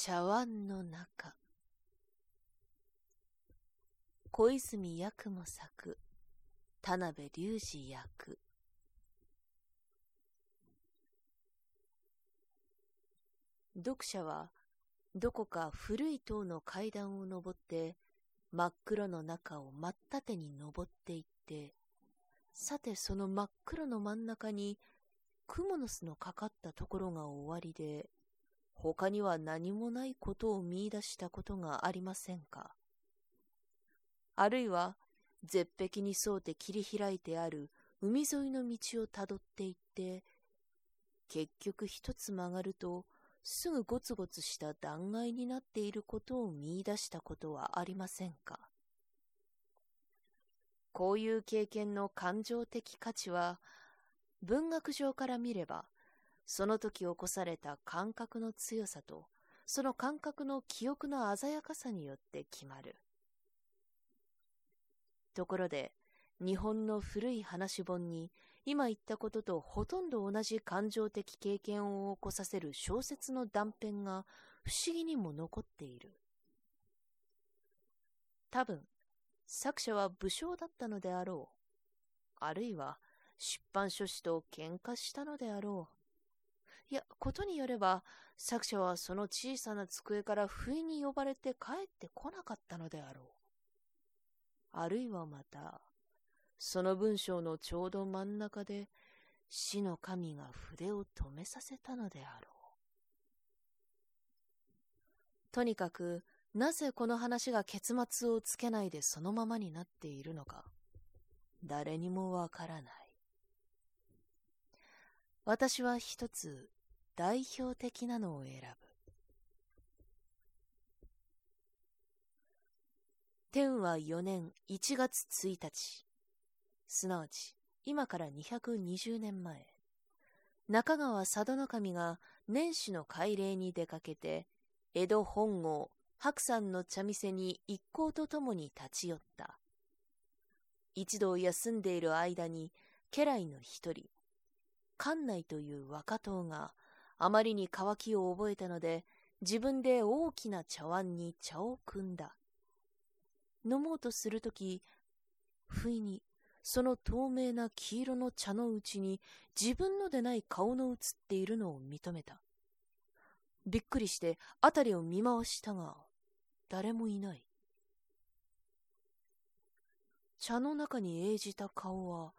茶碗の中。小泉八雲作。田辺隆二役。読者はどこか古い塔の階段を登って真っ黒の中を真っ縦に登っていってさてその真っ黒の真ん中にクモの巣のかかったところが終わりで他には何もないことを見出したことがありませんか？あるいは絶壁に沿うて切り開いてある海沿いの道をたどっていって結局一つ曲がるとすぐゴツゴツした断崖になっていることを見出したことはありませんか？こういう経験の感情的価値は文学上から見ればその時起こされた感覚の強さとその感覚の記憶の鮮やかさによって決まる。ところで日本の古い話本に今言ったこととほとんど同じ感情的経験を起こさせる小説の断片が不思議にも残っている。多分作者は武将だったのであろうあるいは出版書士と喧嘩したのであろういや、ことによれば、作者はその小さな机から不意に呼ばれて帰ってこなかったのであろう。あるいはまた、その文章のちょうど真ん中で、死の神が筆を止めさせたのであろう。とにかく、なぜこの話が結末をつけないでそのままになっているのか、誰にもわからない。私は一つ代表的なのを選ぶ。天は4年1月1日、すなわち今から220年前、中川佐渡守が年始の改礼に出かけて、江戸本郷白山の茶店に一行と共に立ち寄った。一度休んでいる間に家来の一人、館内という若党があまりに渇きを覚えたので、自分で大きな茶碗に茶を汲んだ。飲もうとするとき、不意に、その透明な黄色の茶のうちに自分のでない顔の映っているのを認めた。びっくりして辺りを見回したが、誰もいない。茶の中に映じた顔は、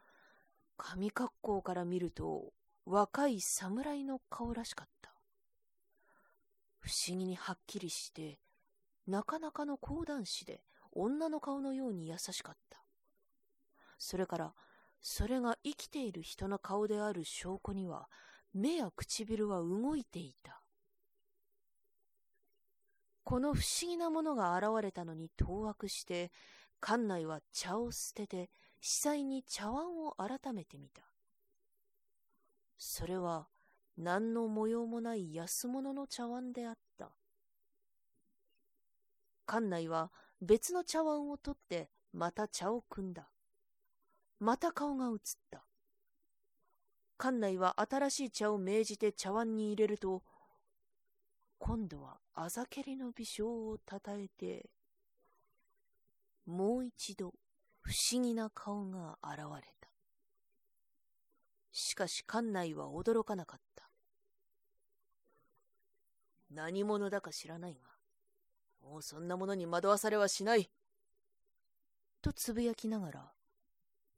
神格好から見ると若い侍の顔らしかった。不思議にはっきりして、なかなかの講談師で女の顔のように優しかった。それから、それが生きている人の顔である証拠には、目や唇は動いていた。この不思議なものが現れたのに当惑して、館内は茶を捨てて、司祭に茶碗を改めてみた。それは何の模様もない安物の茶碗であった。館内は別の茶碗を取ってまた茶を汲んだ。また顔が映った。館内は新しい茶を命じて茶碗に入れると、今度はあざけりの微笑をたたえて、もう一度不思議な顔が現れた。しかし館内は驚かなかった。何者だか知らないが、もうそんなものに惑わされはしない。とつぶやきながら、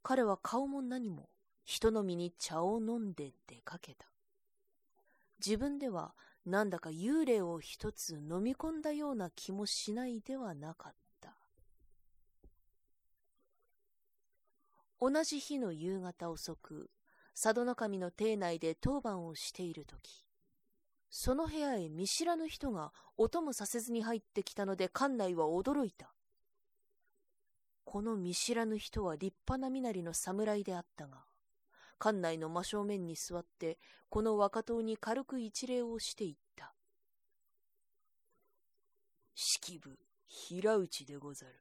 彼は顔も何も人の身に茶を飲んで出かけた。自分ではなんだか幽霊を一つ飲み込んだような気もしないではなかった。同じ日の夕方遅く、佐渡守の邸内で当番をしているとき、その部屋へ見知らぬ人が音もさせずに入ってきたので館内は驚いた。この見知らぬ人は立派な身なりの侍であったが、館内の真正面に座って、この若党に軽く一礼をしていった。式部、平内でござる。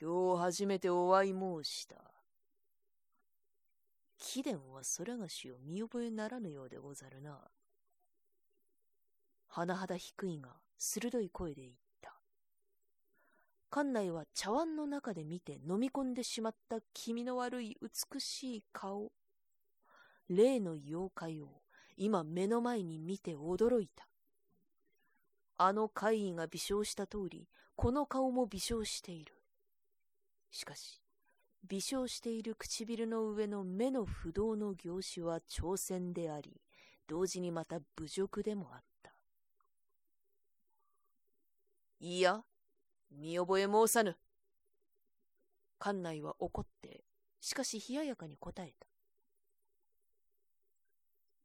今日初めてお会い申した。貴殿はそれがしを見覚えならぬようでござるな。甚だ低いが鋭い声で言った。館内は茶碗の中で見て飲み込んでしまった気味の悪い美しい顔。例の妖怪を今目の前に見て驚いた。あの怪異が微笑した通り、この顔も微笑している。しかし、微笑している唇の上の目の不動の業種は挑戦であり、同時にまた侮辱でもあった。いや、見覚え申さぬ。館内は怒って、しかし冷ややかに答えた。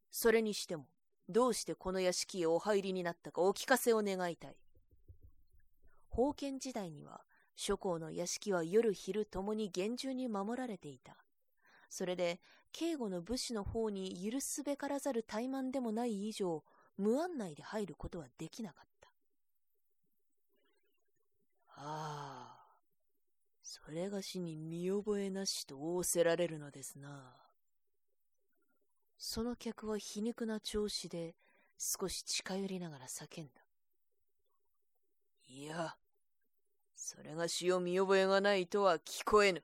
それにしても、どうしてこの屋敷へお入りになったかお聞かせを願いたい。封建時代には、諸侯の屋敷は夜昼ともに厳重に守られていた。それで、警護の武士の方に許すべからざる怠慢でもない以上、無案内で入ることはできなかった。ああ、それがしに見覚えなしと仰せられるのですな。その客は皮肉な調子で少し近寄りながら叫んだ。いや、それがしを見覚えがないとは聞こえぬ。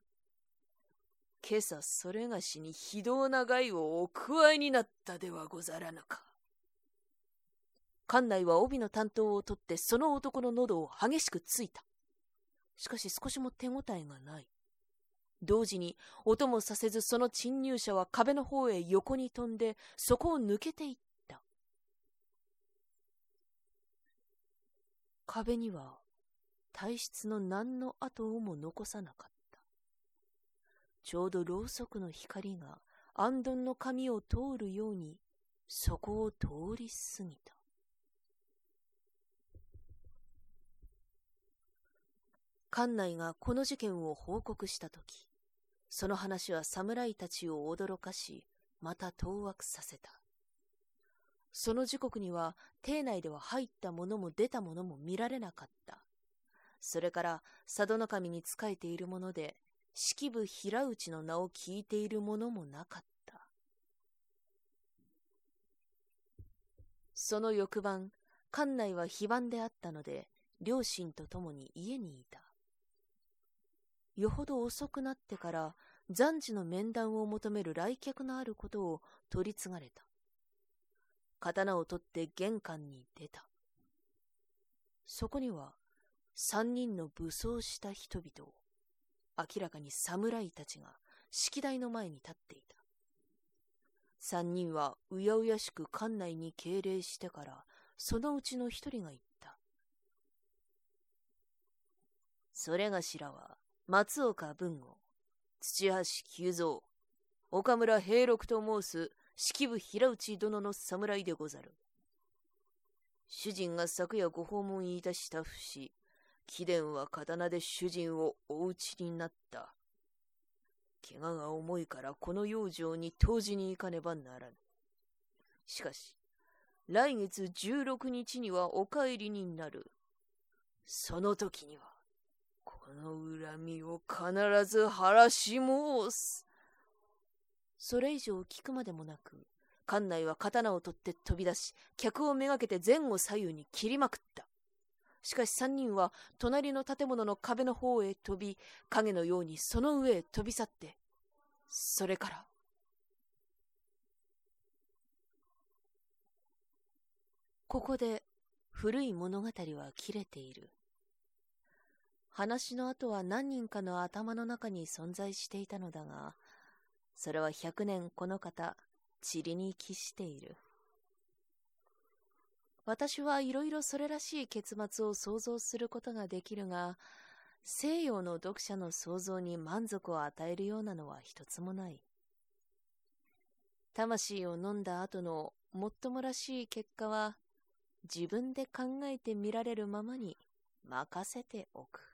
今朝それがしに非道な害をお加えになったではござらぬか。館内は帯の担当を取ってその男の喉を激しくついた。しかし少しも手応えがない。同時に音もさせずその侵入者は壁の方へ横に飛んでそこを抜けていった。壁には体質の何の跡をも残さなかった。ちょうどろうそくの光が安どの髪を通るようにそこを通り過ぎた。館内がこの事件を報告したとき、その話は侍たちを驚かし、また当惑させた。その時刻には、邸内では入ったものも出たものも見られなかった。それから、佐渡守に仕えているもので、式部平内の名を聞いているものもなかった。その翌晩、館内は非番であったので、両親と共に家にいた。よほど遅くなってから暫時の面談を求める来客のあることを取り継がれた。刀を取って玄関に出た。そこには三人の武装した人々を、明らかに侍たちが式台の前に立っていた。三人はうやうやしく館内に敬礼してから、そのうちの一人が言った。それがしらは、松岡文吾、土橋久蔵、岡村平六と申す式部平内殿の侍でござる。主人が昨夜ご訪問いたした節、貴殿は刀で主人をお討ちになった。怪我が重いからこの養生に当時に行かねばならぬ。しかし、来月16日にはお帰りになる。その時には、この恨みを必ず晴らし申す。それ以上聞くまでもなく、館内は刀を取って飛び出し、客をめがけて前後左右に切りまくった。しかし三人は隣の建物の壁の方へ飛び、影のようにその上へ飛び去って、それから、ここで古い物語は切れている。話の後は何人かの頭の中に存在していたのだが、それは百年この方、塵に帰している。私はいろいろそれらしい結末を想像することができるが、西洋の読者の想像に満足を与えるようなのは一つもない。魂を飲んだ後のもっともらしい結果は、自分で考えてみられるままに任せておく。